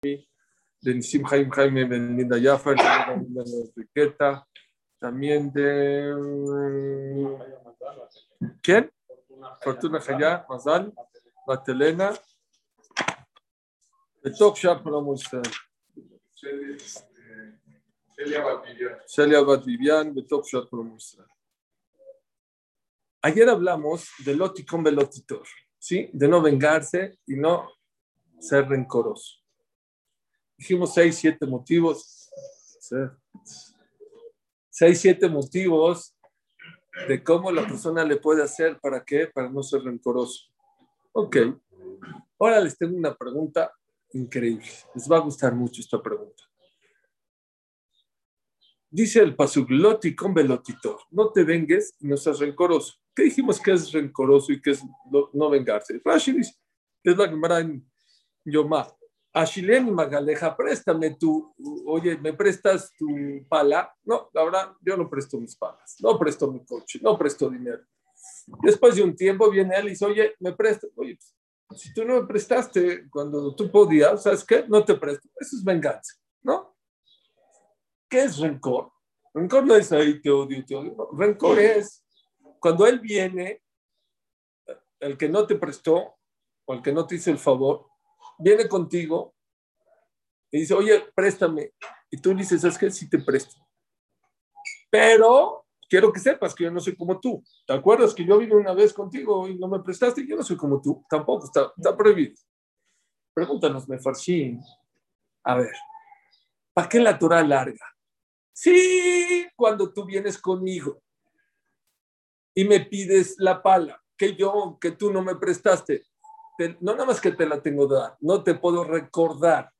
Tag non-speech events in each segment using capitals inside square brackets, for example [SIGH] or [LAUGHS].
de Nisim Jaime Jaime Ben Linda Enriqueta, también de. ¿Quién? Fortuna Jaya, Mazal, Batelena, de Tok Shap Celia Bat Vivian, de Tok Shap Ayer hablamos de Loticón Velotitor, ¿sí? De no vengarse y no ser rencoroso. Dijimos seis, siete motivos. Seis, siete motivos de cómo la persona le puede hacer para qué, para no ser rencoroso. Ok. Ahora les tengo una pregunta increíble. Les va a gustar mucho esta pregunta. Dice el pasuk, loti con velotitor. No te vengues y no seas rencoroso. ¿Qué dijimos que es rencoroso y que es no vengarse? Rashi es la que en Yomá. Ashilem Magaleja, préstame tu, oye, ¿me prestas tu pala? No, la verdad, yo no presto mis palas, no presto mi coche, no presto dinero. Después de un tiempo viene él y dice, oye, me prestas, oye, si tú no me prestaste cuando tú podías, ¿sabes qué? No te presto. Eso es venganza, ¿no? ¿Qué es rencor? Rencor no es ahí te odio, te odio. Rencor es cuando él viene, el que no te prestó o el que no te hizo el favor, viene contigo y dice, oye, préstame. Y tú dices, ¿sabes qué? Sí te presto. Pero quiero que sepas que yo no soy como tú. ¿Te acuerdas que yo vine una vez contigo y no me prestaste? Yo no soy como tú. Tampoco, está, está prohibido. Pregúntanos, Mefarshim. A ver, ¿para qué la Torah larga? Sí, cuando tú vienes conmigo y me pides la pala que yo, que tú no me prestaste, no nada más que te la tengo que dar, no te puedo recordar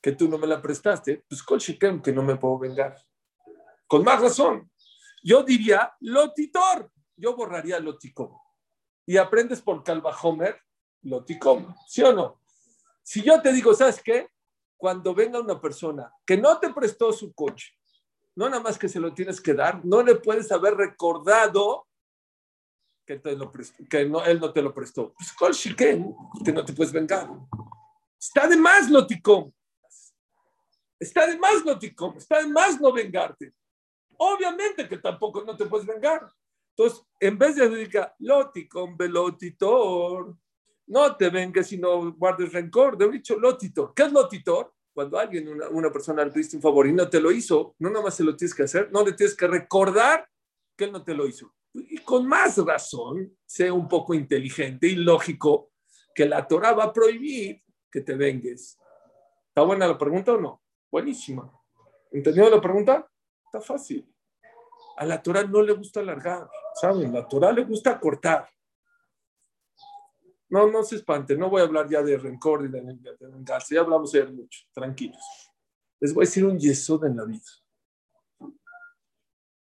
que tú no me la prestaste, pues con que no me puedo vengar. Con más razón. Yo diría lotitor, yo borraría loticom. Y aprendes por Calva Homer loticom, ¿sí o no? Si yo te digo, ¿sabes qué? Cuando venga una persona que no te prestó su coche, no nada más que se lo tienes que dar, no le puedes haber recordado que, que no, él no te lo prestó. Pues, que no te puedes vengar. Está de más, Loticom. Está de más, Loticom. Está de más no vengarte. Obviamente que tampoco no te puedes vengar. Entonces, en vez de decir, Loticom, velotitor, no te vengas y no guardes rencor. De dicho Lotitor. ¿Qué es Lotitor? Cuando alguien, una, una persona diste un favor y no te lo hizo, no nada más se lo tienes que hacer, no le tienes que recordar que él no te lo hizo y con más razón, sea un poco inteligente y lógico que la Torah va a prohibir que te vengues. ¿Está buena la pregunta o no? Buenísima. ¿Entendido la pregunta? Está fácil. A la Torah no le gusta alargar, ¿saben? La Torah le gusta cortar. No, no se espante, no voy a hablar ya de rencor y de, vengarse, ya hablamos de mucho, tranquilos. Les voy a decir un yesod en la vida.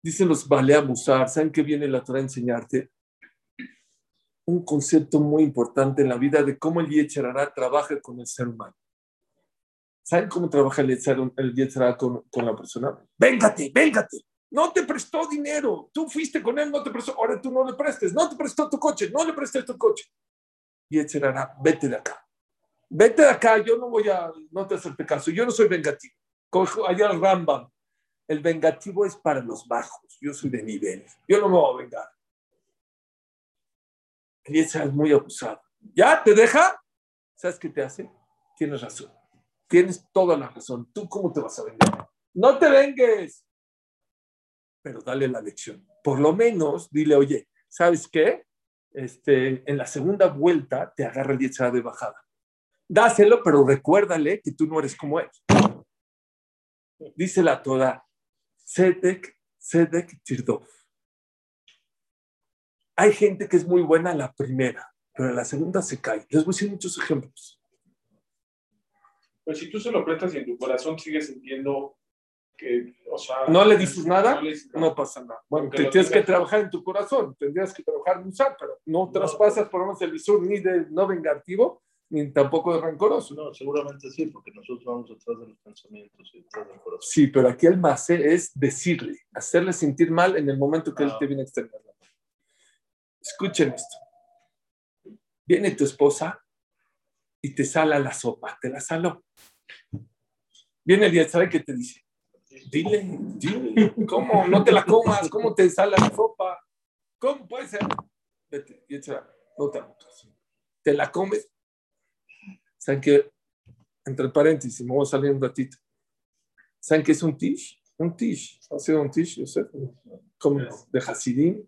Dicen los Balea Musar, ¿saben qué viene la Torah a enseñarte? Un concepto muy importante en la vida de cómo el Yetzirah trabaja con el ser humano. ¿Saben cómo trabaja el Yetzirah con, con la persona? Véngate, véngate. No te prestó dinero. Tú fuiste con él, no te prestó. Ahora tú no le prestes. No te prestó tu coche. No le presté tu coche. Yetzirah, vete de acá. Vete de acá. Yo no voy a, no te hacerte caso. Yo no soy vengativo. Allá Rambam el vengativo es para los bajos. Yo soy de nivel. Yo no me voy a vengar. Eliezer es muy abusado. ¿Ya? ¿Te deja? ¿Sabes qué te hace? Tienes razón. Tienes toda la razón. ¿Tú cómo te vas a vengar? No te vengues. Pero dale la lección. Por lo menos dile, oye, ¿sabes qué? Este, en la segunda vuelta te agarra el Yetzirah de bajada. Dáselo, pero recuérdale que tú no eres como él. Dice la toda, Sedek, Sedek Tirdov. Hay gente que es muy buena en la primera, pero en la segunda se cae. Les voy a decir muchos ejemplos. Pues si tú se lo prestas y en tu corazón sigues sintiendo que, o sea, no le dices nada, no, pasa nada. Bueno, te tienes que trabajar en tu corazón, tendrías que trabajar en usar, pero no, traspasas por lo menos el visor ni de no vengativo ni tampoco de rencoroso. No, seguramente sí, porque nosotros vamos atrás de los pensamientos y detrás del corazón. Sí, pero aquí el macé es decirle, hacerle sentir mal en el momento que él ah. te viene a externar. Escuchen esto. Viene tu esposa y te sala la sopa, te la saló. Viene el día, ¿sabe qué te dice? Dile, dile, ¿cómo? No te la comas, ¿cómo te sala la sopa? ¿Cómo puede ser? Vete, y echa, no te Te la comes. ¿Saben qué? Entre paréntesis, me voy a salir un ratito. ¿Saben qué es un tish? Un tish. ¿Ha sido un tish, yo sé? Como de Hasidim.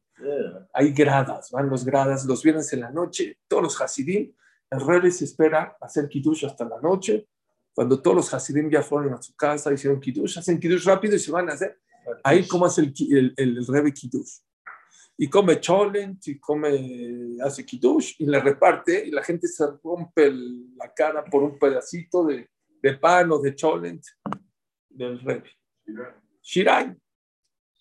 Hay gradas, van los gradas, los viernes en la noche, todos los Hasidim. El rey se espera hacer kiddush hasta la noche. Cuando todos los Hasidim ya fueron a su casa, hicieron kiddush, hacen kiddush rápido y se van a hacer. Ahí, ¿cómo hace el, el, el, el Rebbe kiddush? Y come cholent y come, hace kiddush y le reparte y la gente se rompe la cara por un pedacito de, de pan o de cholent del rebe. Shirai.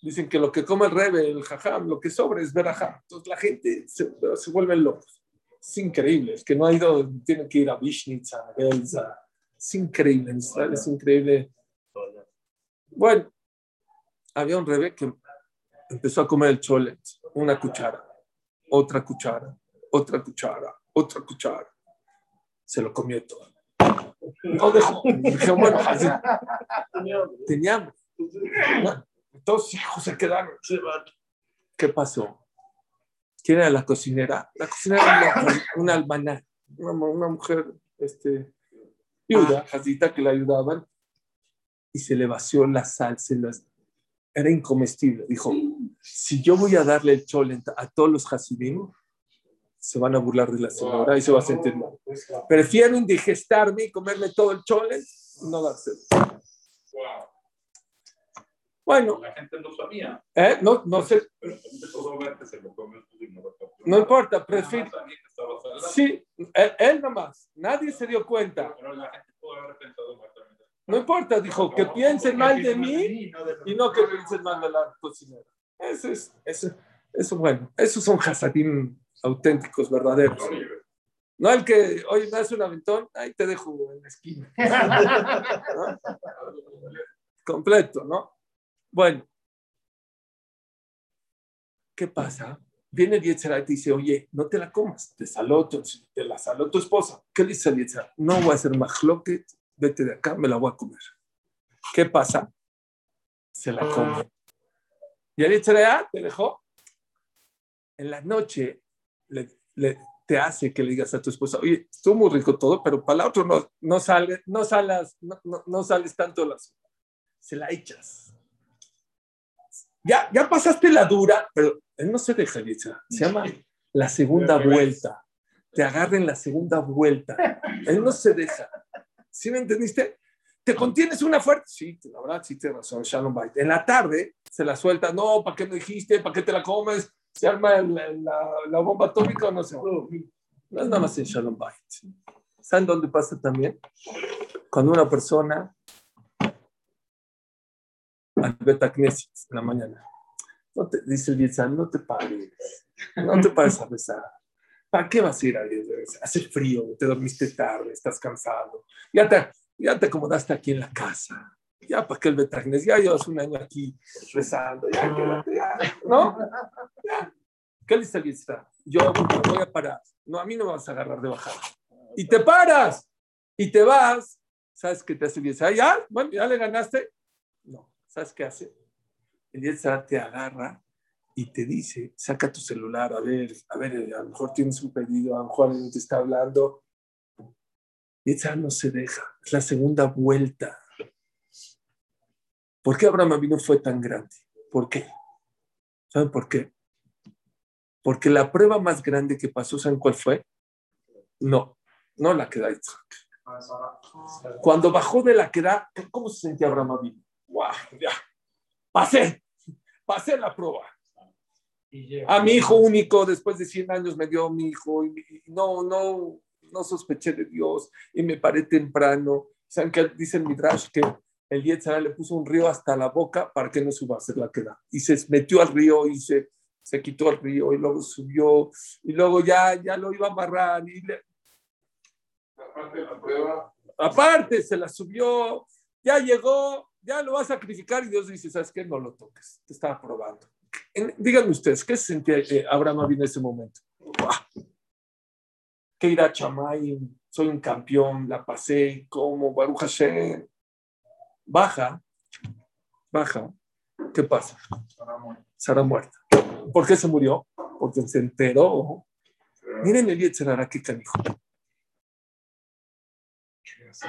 Dicen que lo que come el rebe, el jajam, lo que sobra es verajá. Entonces la gente se, se vuelve locos. Es increíble. Es que no ha ido, tienen que ir a Vishnitz, a Belza. Es increíble. Israel es increíble. Bueno, había un rebe que empezó a comer el cholet, una cuchara, otra cuchara, otra cuchara, otra cuchara. Se lo comió todo. No dejó. Dije, bueno, así. Tenía hambre. Bueno, dos hijos se quedaron. ¿Qué pasó? ¿Quién era la cocinera? La cocinera era una, una almaná, una, una, mujer este, viuda, jazita, que la ayudaban, y se le vació la sal, se las, era incomestible. Dijo, si yo voy a darle el cholent a todos los hasidim, se van a burlar de la señora y se va a sentir mal. Prefiero indigestarme y comerme todo el cholent no dárselo. Bueno. La gente no sabía. ¿Eh? No, no sé. No importa, prefiero. Sí, él, él nomás. Nadie se dio cuenta. Pero la gente pudo haber pensado no importa, dijo, que piensen mal de mí y no que piensen mal de la cocinera. Eso es, eso, eso bueno, esos son hasadim auténticos, verdaderos. No el que, oye, me hace un aventón, ahí te dejo en la esquina. [LAUGHS] Completo, ¿no? Bueno, ¿qué pasa? Viene el Yetzirah y te dice, oye, no te la comas, te saló te la saló tu esposa. ¿Qué dice el Yetzirah? No voy a hacer majloquet, vete de acá, me la voy a comer. ¿Qué pasa? Se la come. Y el Yetzirah te dejó. En la noche le, le, te hace que le digas a tu esposa, oye, estuvo muy rico todo, pero para la otra no, no, sale, no, salas, no, no, no sales tanto la sopa. Se la echas. Ya, ya pasaste la dura, pero él no se deja, Yetzirah. Se llama la segunda vuelta. Te agarra en la segunda vuelta. Él no se deja. ¿Sí me entendiste? ¿Te contienes una fuerte? Sí, la verdad, sí tienes razón, Shalom Bait. En la tarde se la suelta, no, ¿para qué me dijiste? ¿Para qué te la comes? ¿Se arma la, la, la bomba atómica o no se No es nada más en Shalom Bait. ¿Saben dónde pasa también? Cuando una persona al Beta Knesset en la mañana, no te, dice el Yetzan, no te pares, no te pares a rezar. ¿Para qué vas a ir a Dios? Hace frío, te dormiste tarde, estás cansado. Ya te, ya te acomodaste aquí en la casa. Ya para que el Betagnes, ya llevas un año aquí rezando, ya quédate, ya, ¿no? Ya. ¿Qué le Yetzirah? Yo me voy a parar. No, a mí no me vas a agarrar de bajada. Y te paras y te vas. ¿Sabes qué te hace Yetzirah? ¿Ya? Bueno, ¿ya le ganaste? No. ¿Sabes qué hace? El Yetzirah te agarra y te dice, saca tu celular, a ver, a ver, a lo mejor tienes un pedido, a lo mejor alguien te está hablando. Y esa no se deja, es la segunda vuelta. ¿Por qué Abraham Avino fue tan grande? ¿Por qué? ¿Saben por qué? Porque la prueba más grande que pasó, ¿saben cuál fue? No, no la queda Isaac. Cuando bajó de la queda, ¿cómo se sentía Abraham Avino? ¡Wow! Ya, pasé, pasé la prueba. A mi hijo único, después de 100 años, me dio mi hijo y no, no, no sospeché de Dios y me paré temprano. ¿Saben qué dice el Midrash? Que el Yetzirah le puso un río hasta la boca para que no suba a hacer la queda. Y se metió al río y se, se quitó al río y luego subió y luego ya, ya lo iba a amarrar. Y le... Aparte de la prueba. Aparte, se la subió, ya llegó, ya lo va a sacrificar y Dios dice, ¿sabes qué? No lo toques, te estaba probando. Díganme ustedes, ¿qué se sentía eh, Abraham en ese momento? ¡Wow! Que ir a Chamay, soy un campeón, la pasé, como Baruch Hashem. Baja, baja. ¿Qué pasa? Sara muerta. ¿Por qué se murió? Porque se enteró. Miren el Yetzerara, qué canijo.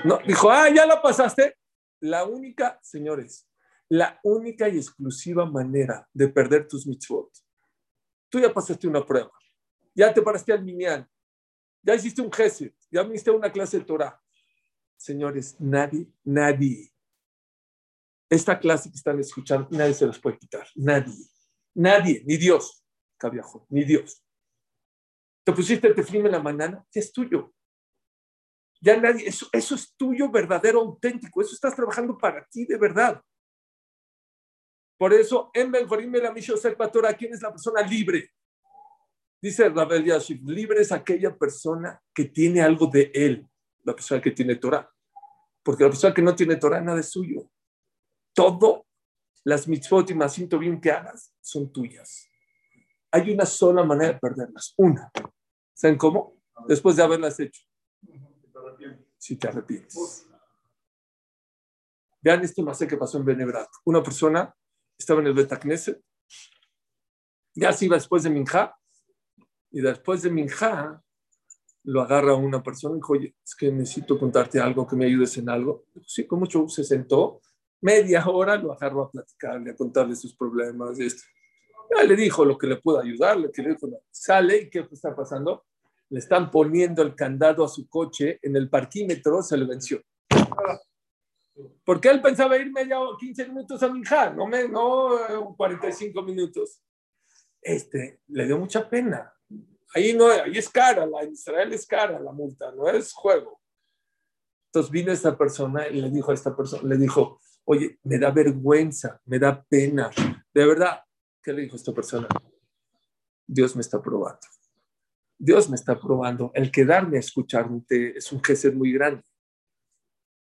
No, dijo, ah, ya la pasaste. La única, señores, la única y exclusiva manera de perder tus mitzvot. Tú ya pasaste una prueba. Ya te paraste al minyan. Ya hiciste un gesed. Ya viniste una clase de Torah. Señores, nadie, nadie. Esta clase que están escuchando, nadie se los puede quitar. Nadie. Nadie, ni Dios, cabiajo, ni Dios. Te pusiste el teflim en la mañana, es tuyo. Ya nadie, eso, eso es tuyo verdadero, auténtico. Eso estás trabajando para ti de verdad. Por eso, en Benjorim la Misho Torah, ¿quién es la persona libre? Dice Rabel Yashif, libre es aquella persona que tiene algo de él, la persona que tiene Torah. Porque la persona que no tiene Torah, nada es suyo. Todo, las mitzvot y masinto bien que hagas, son tuyas. Hay una sola manera de perderlas, una. ¿Saben cómo? Después de haberlas hecho. Si te arrepientes. Vean este más que pasó en Benebrat. Una persona estaba en el Betacneset, ya se iba después de Minja, y después de Minja lo agarra una persona y dijo, oye, es que necesito contarte algo, que me ayudes en algo. sí, con mucho se sentó, media hora lo agarró a platicarle, a contarle sus problemas. Y esto. Ya le dijo lo que le pudo ayudarle, que le dijo, sale y qué está pasando. Le están poniendo el candado a su coche en el parquímetro, se le venció. Porque él pensaba ir media o 15 minutos a Minja, no, no 45 minutos. Este, le dio mucha pena. Ahí no, ahí es cara, la Israel es cara la multa, no es juego. Entonces vino esta persona y le dijo a esta persona, le dijo, oye, me da vergüenza, me da pena. De verdad, ¿qué le dijo esta persona? Dios me está probando. Dios me está probando. El quedarme a escucharte es un gesed muy grande.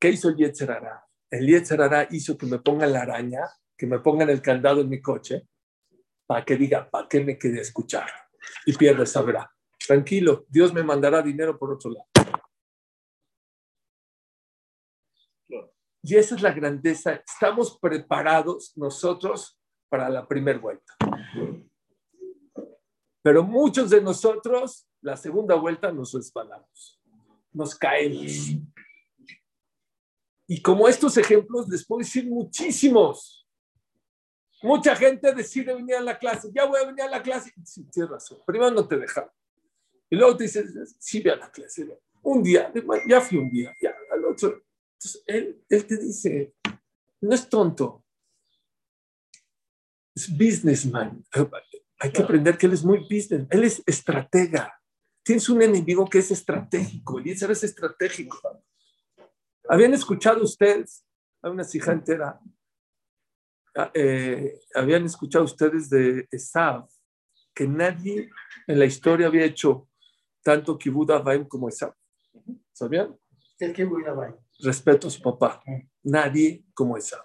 ¿Qué hizo el Yetzerara? El Yetzerara hizo que me ponga la araña, que me pongan el candado en mi coche, para que diga, ¿para qué me quedé a escuchar? Y pierda sabrá. Tranquilo, Dios me mandará dinero por otro lado. Y esa es la grandeza. Estamos preparados nosotros para la primera vuelta. Pero muchos de nosotros, la segunda vuelta nos resbalamos, nos caemos. Y como estos ejemplos, les puedo decir muchísimos. Mucha gente decide venir a la clase, ya voy a venir a la clase. Sí, tienes razón. Primero no te deja. Y luego te dices, sí, ve a la clase. Un día, ya fui un día, ya al otro. Entonces, él, él te dice, no es tonto, es businessman. Hay que aprender que él es muy business, él es estratega. Tienes un enemigo que es estratégico, y ese es estratégico. ¿Habían escuchado ustedes? Hay una hija entera. Ah, eh, ¿Habían escuchado ustedes de Esav? Que nadie en la historia había hecho tanto Kibud Avaim como Esav. ¿Sabían? ¿Qué Kibud Avaim? Respeto a su papá. Nadie como Esav.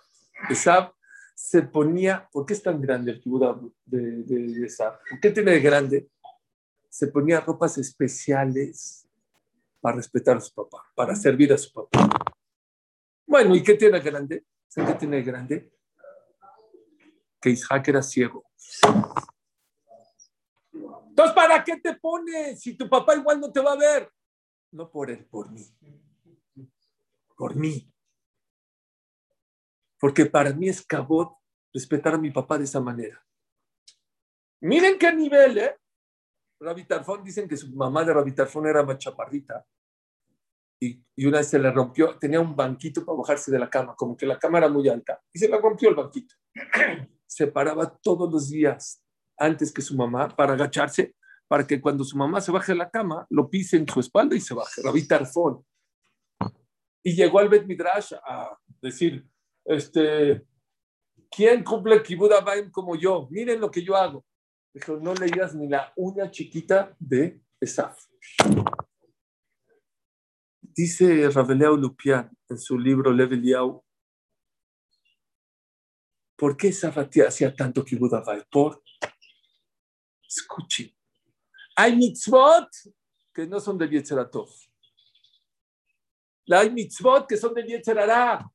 Esav se ponía, ¿por qué es tan grande el Kibud de, de, de Esav? ¿Por qué tiene de grande? Se ponía ropas especiales para respetar a su papá, para servir a su papá. Bueno, ¿y qué tiene grande? ¿Sabes qué tiene grande? Que Isaac era ciego. Entonces, ¿para qué te pones si tu papá igual no te va a ver? No por él, por mí. Por mí. Porque para mí es cabot respetar a mi papá de esa manera. Miren qué nivel, ¿eh? Rabitarfón, dicen que su mamá de Rabitarfón era más chaparrita y, una vez se le rompió, tenía un banquito para bajarse de la cama, como que la cama era muy alta, y se le rompió el banquito. Se paraba todos los días antes que su mamá para agacharse, para que cuando su mamá se baje de la cama, lo pise en su espalda y se baje. Rabí Tarfón. Y llegó al Bet Midrash a decir, este, ¿quién cumple el Kibbutz como yo? Miren lo que yo hago. Dijo, no leías ni la uña chiquita de Esaf. Dice Raveleau Lupian en su libro Leveliau, ¿por qué Safatia hacía tanto kibbutz Por, escuchen, hay mitzvot que no son de Yetzeratov. Hay mitzvot que son del Yetzerará.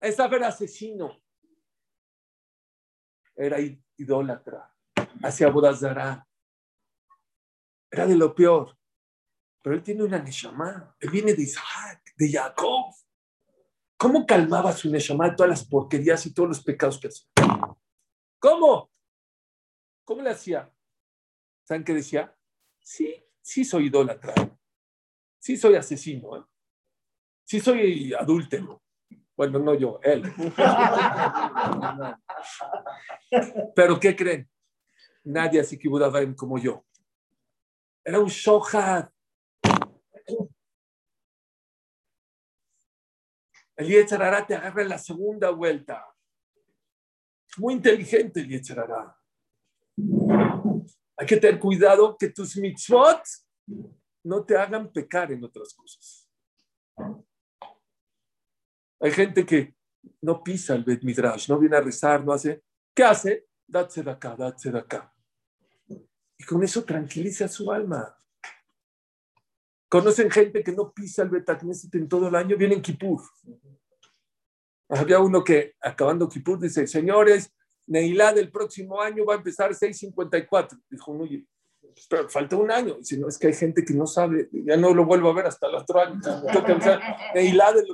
Esa era asesino. Era idólatra. Hacía Bodazara. Era de lo peor. Pero él tiene una Neshama. Él viene de Isaac, de Jacob. ¿Cómo calmaba su Neshama todas las porquerías y todos los pecados que hacía? ¿Cómo? ¿Cómo le hacía? ¿Saben qué decía? Sí, sí soy idólatra. Sí soy asesino. ¿eh? Sí soy adúltero. Bueno, no yo, él. [LAUGHS] Pero ¿qué creen? Nadie así que como yo. Era un shohat. El Yetzarará te agarra en la segunda vuelta. Muy inteligente el Yetzarará. Hay que tener cuidado que tus mitzvot no te hagan pecar en otras cosas. Hay gente que no pisa el Bet Midrash, no viene a rezar, no hace. ¿Qué hace? Date de acá, date de acá. Y con eso tranquiliza su alma. Conocen gente que no pisa el Betakneset en todo el año, viene en Kippur. Había uno que, acabando Kippur, dice, señores, Neilá del próximo año va a empezar 6.54. Dijo, oye, pero falta un año. Dice, no, es que hay gente que no sabe, ya no lo vuelvo a ver hasta el otro año. Neilá del,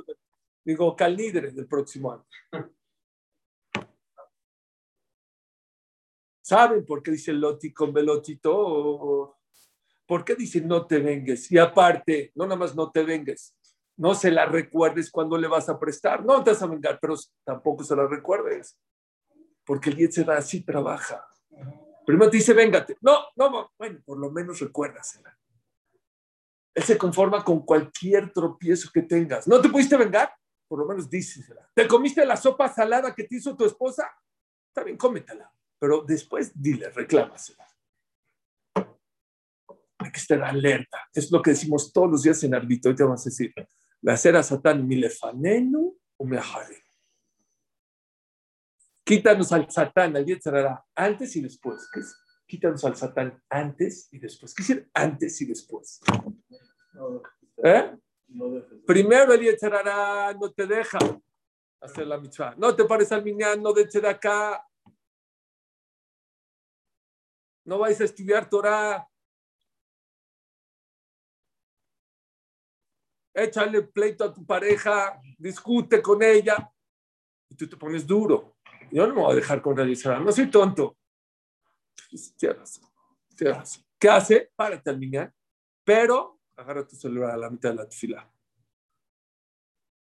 digo, Calnidre del próximo año. ¿Saben por qué dice Loti con velotito? ¿Por qué dice no te vengues? Y aparte, no nada más no te vengues, no se la recuerdes cuando le vas a prestar. No te vas a vengar, pero tampoco se la recuerdes. Porque el da así trabaja. Primero te dice, véngate. No, no, bueno, por lo menos recuérdasela. Él se conforma con cualquier tropiezo que tengas. ¿No te pudiste vengar? Por lo menos dísela. ¿Te comiste la sopa salada que te hizo tu esposa? Está bien, cómetela. Pero después dile, reclámasela. Hay que estar alerta. Es lo que decimos todos los días en árbitro. Te vamos a decir, la cera satán milefanenu o meajare. Quítanos al satán, al Yetzarara, antes y después. ¿Qué es? Quítanos al satán antes y después. ¿Qué decir antes y después? ¿Eh? Primero el Yetzarara no te deja hacer la mitzvah. No te pares al minyan, no de acá. No vais a estudiar Torah. Échale pleito a tu pareja, discute con ella y tú te pones duro. Yo no me voy a dejar con realizar, no soy tonto. Tienes ¿Qué hace? Párate al pero agarra tu celular a la mitad de la fila.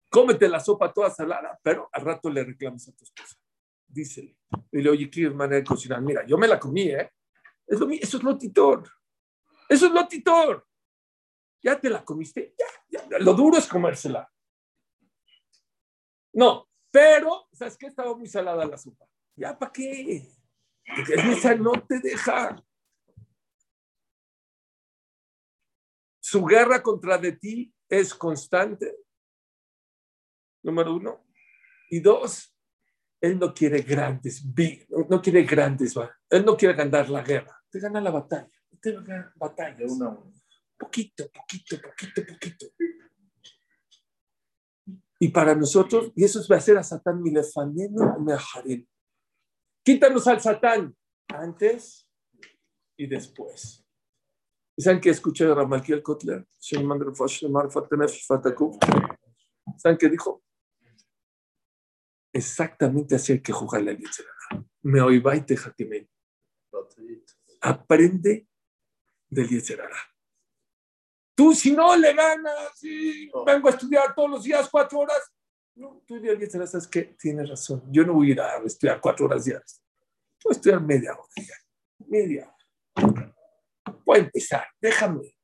Cómete la sopa toda salada, pero al rato le reclamas a tu esposa. Dísele. Y le oye, ¿qué manera de cocinar? Mira, yo me la comí, ¿eh? Es lo, eso es lotitor. Eso es lotitor. ¿Ya te la comiste? Ya, Lo duro es comérsela. No, pero, ¿sabes qué? Estaba muy salada la sopa. ¿Ya para qué? Porque esa no te deja. Su guerra contra de ti es constante. Número uno. Y dos, él no quiere grandes, no quiere grandes, él no quiere ganar la guerra, te gana la batalla, te gana batalla. Una, una. Poquito, poquito, poquito, poquito. Y para nosotros, y eso va a ser a Satán milefaneno meajarén. Quítanos al Satán antes y después. ¿Y saben qué escuché de Ramalkiel Kotler? ¿Saben qué dijo? Exactamente así hay que jugar la Me oibai tejatimei. Aprende del Yetzerara. Tú si no le ganas, y vengo a estudiar todos los días cuatro horas, no, tú ya sabes que tienes razón. Yo no voy a ir a estudiar cuatro horas diarias. Voy a estudiar media hora. Media hora. Voy a empezar. Déjame.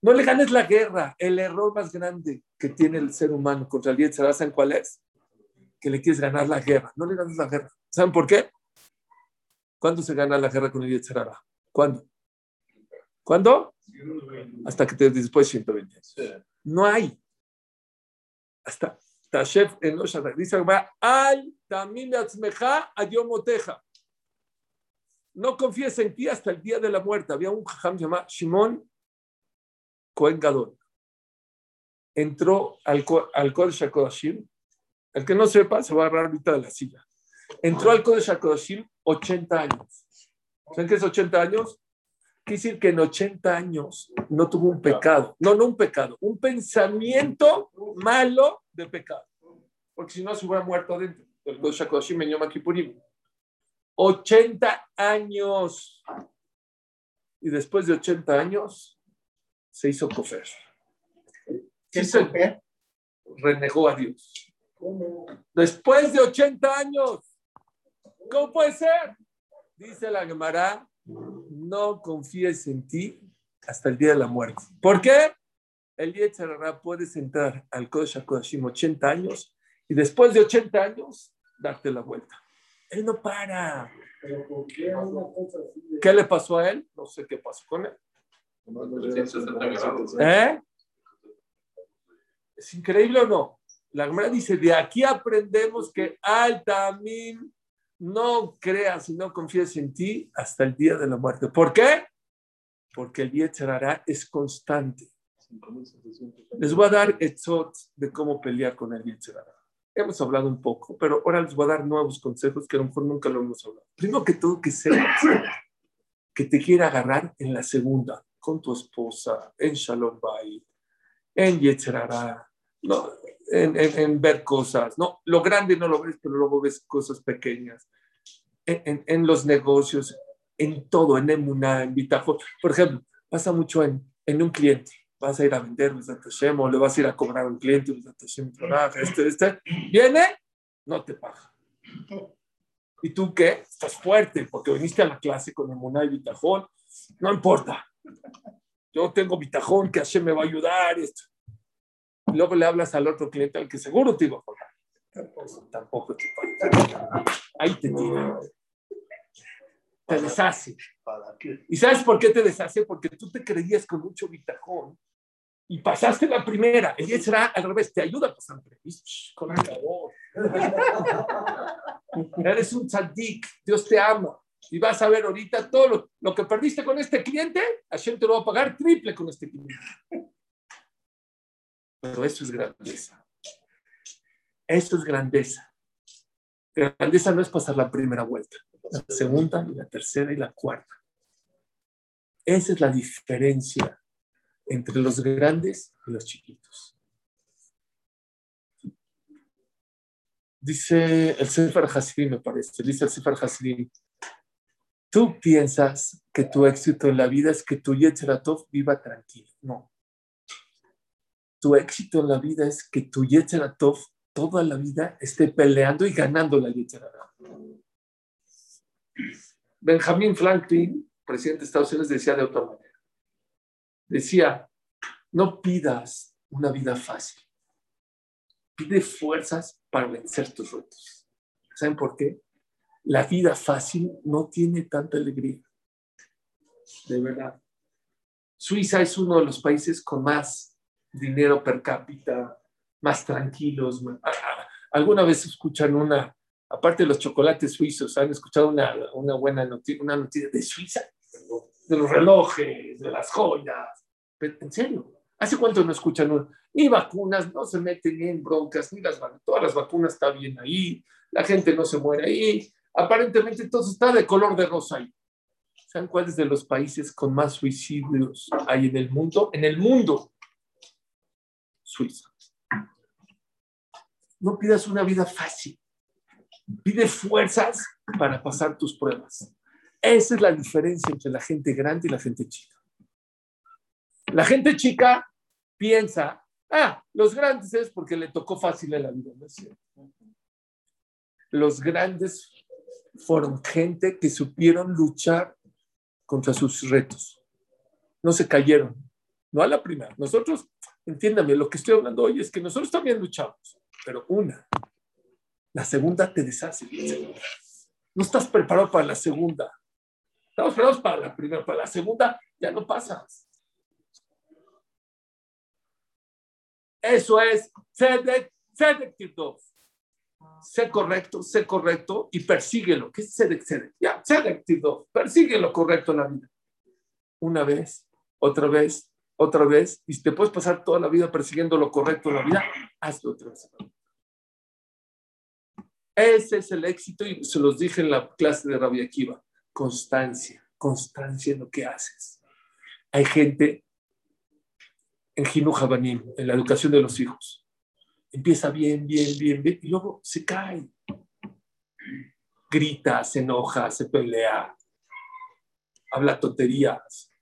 No le ganes la guerra. El error más grande que tiene el ser humano contra el Yetzirah, ¿saben cuál es? Que le quieres ganar la guerra. No le ganes la guerra. ¿Saben por qué? ¿Cuándo se gana la guerra con el Yetzirah? ¿Cuándo? ¿Cuándo? Hasta que te después 120. No hay. Hasta Tashef en los dice al tamim adiomoteja. No confíes en ti hasta el día de la muerte. Había un jajam llamado Shimon Cohen Gadol. entró al, al Kodesh HaKodashim. El que no sepa se va a agarrar ahorita de la silla. Entró al Kodesh HaKodashim 80 años. ¿Saben qué es 80 años? Quiere decir que en 80 años no tuvo un pecado. No, no un pecado, un pensamiento malo de pecado. Porque si no se hubiera muerto dentro del Kodesh HaKodashim en Yom Kippurim. 80 años. Y después de 80 años se hizo cofer. ¿Qué se se renegó a Dios. Después de 80 años. ¿Cómo puede ser? Dice la Gemara, no confíes en ti hasta el día de la muerte. ¿Por qué? El día de puedes entrar al Kodesh HaKodashim 80 años y después de 80 años darte la vuelta. Él no para. ¿Pero por qué una cosa así de- ¿Qué le pasó a él? No sé qué pasó con él. ¿Eh? ¿Es increíble o no? La Gemara dice, de aquí aprendemos que al también no creas y no confíes en ti hasta el día de la muerte. ¿Por qué? Porque el día es constante. Les voy a dar etzot de cómo pelear con el Yetzerara. Hemos hablado un poco, pero ahora les voy a dar nuevos consejos que a lo mejor nunca lo hemos hablado. Primero que todo, que sepas que te quiere agarrar en la segunda, con tu esposa, en Shalom Bay, en Yetzerara, no, en, ver cosas. No, lo grande no lo ves, pero luego ves cosas pequeñas. En, los negocios, en todo, en Emuná, en Bitajón. Por ejemplo, pasa mucho en, en un cliente. Vas a ir a vender, o le vas a ir a cobrar a un cliente, este, este. Viene, no te paga. ¿Y tú qué? Estás fuerte porque viniste a la clase con Emuná y Bitajón. No importa. Yo tengo Bitajón, que Hashem me va a ayudar. Esto. Y luego le hablas al otro cliente al que seguro te iba a pagar. Tampoco, tampoco te paga. Ahí te tira. Te deshace. ¿Y sabes por qué te deshace? Porque tú te creías con mucho bitajón y pasaste la primera. El será al revés, te ayuda a pasar. Con el favor. [LAUGHS] Eres un tzadik, Dios te ama. Y vas a ver ahorita todo lo, lo que perdiste con este cliente, Hashem te lo va a pagar triple con este cliente. Pero eso es grandeza. Eso es grandeza. Grandeza no es pasar la primera vuelta, la segunda, y la tercera y la cuarta. Esa es la diferencia entre los grandes y los chiquitos. Dice el Sefer Hasidim, me parece, dice el Sefer Hasidim, tú piensas que tu éxito en la vida es que tu Yetzeratov viva tranquilo. No. Tu éxito en la vida es que tu Yetzeratov toda la vida esté peleando y ganando la Yetzerara. Benjamin Franklin, presidente de Estados Unidos, decía de otra manera. Decía, no pidas una vida fácil. Pide fuerzas para vencer tus retos. ¿Saben por qué? La vida fácil no tiene tanta alegría. De verdad. Suiza es uno de los países con más dinero per cápita, más tranquilos. ¿Alguna vez escuchan una, aparte de los chocolates suizos, han escuchado una, una buena noticia, una noticia de Suiza? De los relojes, de las joyas. Pero, en serio, ¿hace cuánto no escuchan un- ni vacunas, no se meten en broncas, ni las todas las vacunas están bien ahí, la gente no se muere ahí, aparentemente todo está de color de rosa ahí. ¿Saben cuáles de los países con más suicidios hay en el mundo? En el mundo. Suiza. No pidas una vida fácil. Pide fuerzas para pasar tus pruebas. Esa es la diferencia entre la gente grande y la gente chica. La gente chica piensa, ah, los grandes es porque le tocó fácil la vida. No es cierto. Los grandes fueron gente que supieron luchar contra sus retos. No se cayeron. No a la primera. Nosotros, entiéndame, lo que estoy hablando hoy es que nosotros también luchamos, pero una. La segunda te deshace. No estás preparado para la segunda. Estamos preparados para la primera, para la segunda ya no pasas. Eso es Tzedek, Tzedek Tirdof. Sé correcto, sé correcto y persíguelo. ¿Qué es Tzedek, Tzedek? Ya, Tzedek Tirdof. Persigue lo correcto en la vida. Una vez, otra vez otra vez, y te puedes pasar toda la vida persiguiendo lo correcto en la vida, hazlo otra vez. Ese es el éxito, y se los dije en la clase de Rabia Akiva. Constancia, constancia en lo que haces. Hay gente en Jinu Jabanim, en la educación de los hijos. Empieza bien, bien, bien, bien, y luego se cae. Grita, se enoja, se pelea, habla tonterías.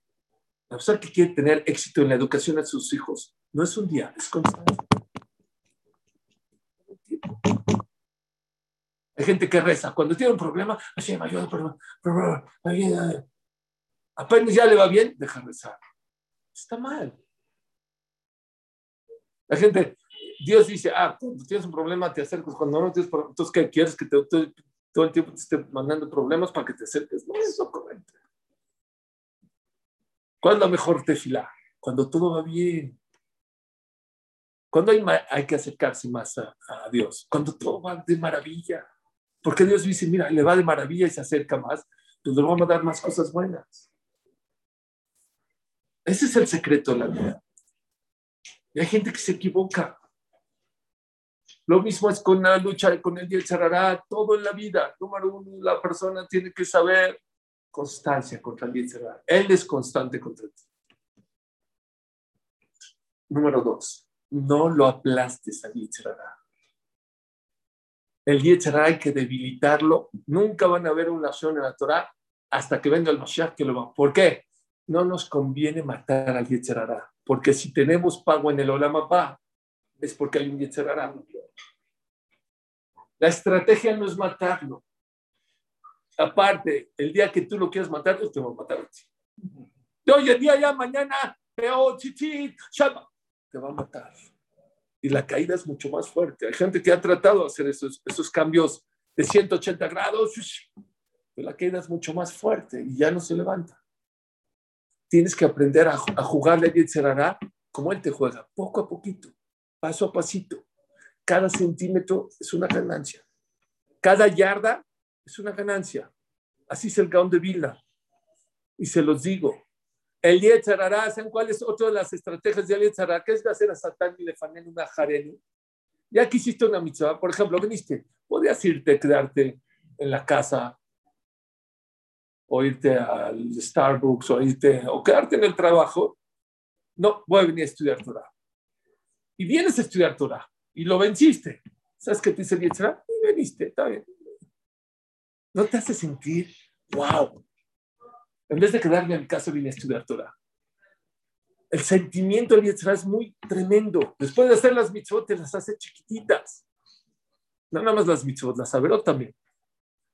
La persona que quiere tener éxito en la educación de sus hijos no es un día, es constante. Hay gente que reza. Cuando tiene un problema, así me ayuda, pero, ayuda. apenas ya le va bien, deja rezar. Está mal. La gente, Dios dice, ah, cuando tienes un problema te acercas, cuando no tienes problema, entonces ¿qué quieres que te, todo el tiempo te esté mandando problemas para que te acerques? No es lo correcto. ¿Cuál es la mejor tefila? Cuando todo va bien. Cuando hay, que acercarse más a, Dios. Cuando todo va de maravilla. Porque Dios dice, mira, le va de maravilla y se acerca más, pues le vamos a dar más cosas buenas. Ese es el secreto de la vida. Y hay gente que se equivoca. Lo mismo es con la lucha con el Yetzarará, todo en la vida. Número uno, la persona tiene que saber constancia contra el Yetzarará. Él es constante contra ti. Número dos, no lo aplastes al Yetzarará el Yetzirah hay que debilitarlo. Nunca van a ver una acción en la Torah hasta que venga el Mashiach que lo va. ¿Por qué? No nos conviene matar al Yetzirah, porque si tenemos pago en el Olamapá, es porque hay un Yetzirah. La estrategia no es matarlo. Aparte, el día que tú lo quieras matar, yo te voy a matar a ti. De hoy en día, ya mañana, veo chichit, te va a matar y la caída es mucho más fuerte. Hay gente que ha tratado de hacer esos, esos cambios de 180 grados, pero la caída es mucho más fuerte y ya no se levanta. Tienes que aprender a, a jugarle a Yetzerará como él te juega, poco a poquito, paso a pasito. Cada centímetro es una ganancia. Cada yarda es una ganancia. Así es el Gaón de Vilna. Y se los digo, el Yetzarará, ¿saben cuál es otra de las estrategias del Yetzarará? ¿Qué es hacer a Satán y le fanen una jareni? Ya que hiciste una mitzvah, por ejemplo, viniste, podías irte, quedarte en la casa, o irte al Starbucks, o irte, o quedarte en el trabajo. No, voy a venir a estudiar Torah. Y vienes a estudiar Torah, y lo venciste. ¿Sabes qué te dice el Yetzarará? Y veniste, está bien. ¿No te hace sentir, wow, en vez de quedarme en mi casa, vine a estudiar Torah. El sentimiento del Yetzirah es muy tremendo. Después de hacer las mitzvot, te las hace chiquititas. No nada más las mitzvot, las saberot también.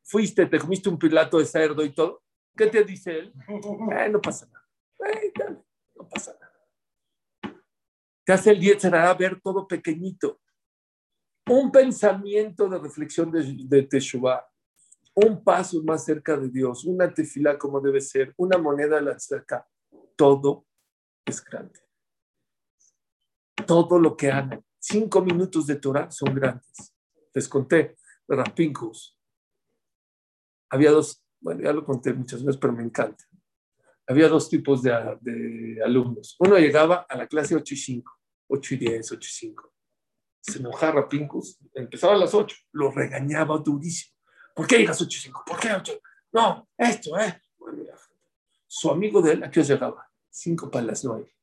Fuiste, te comiste un pilato de cerdo y todo. ¿Qué te dice él? [LAUGHS] Eh, no pasa nada. Eh, no pasa nada. Te hace el Yetzirah ver todo pequeñito. Un pensamiento de reflexión de, de Teshuvah un paso más cerca de Dios, una tefila como debe ser, una moneda la cerca, todo es grande. Todo lo que hagan, cinco minutos de Torah son grandes. Les conté, Rapincus. Había dos, bueno, ya lo conté muchas veces, pero me encanta. Había dos tipos de, de alumnos. Uno llegaba a la clase 8 y 5, 8 y 10, 8 y 5. Se enojaba Rapincus, empezaba a las 8, lo regañaba durísimo ¿Por qué llegas 8 y 5? ¿Por qué 8? No, esto, ¿eh? Su amigo de él, ¿a qué llegaba? 5 para las 9.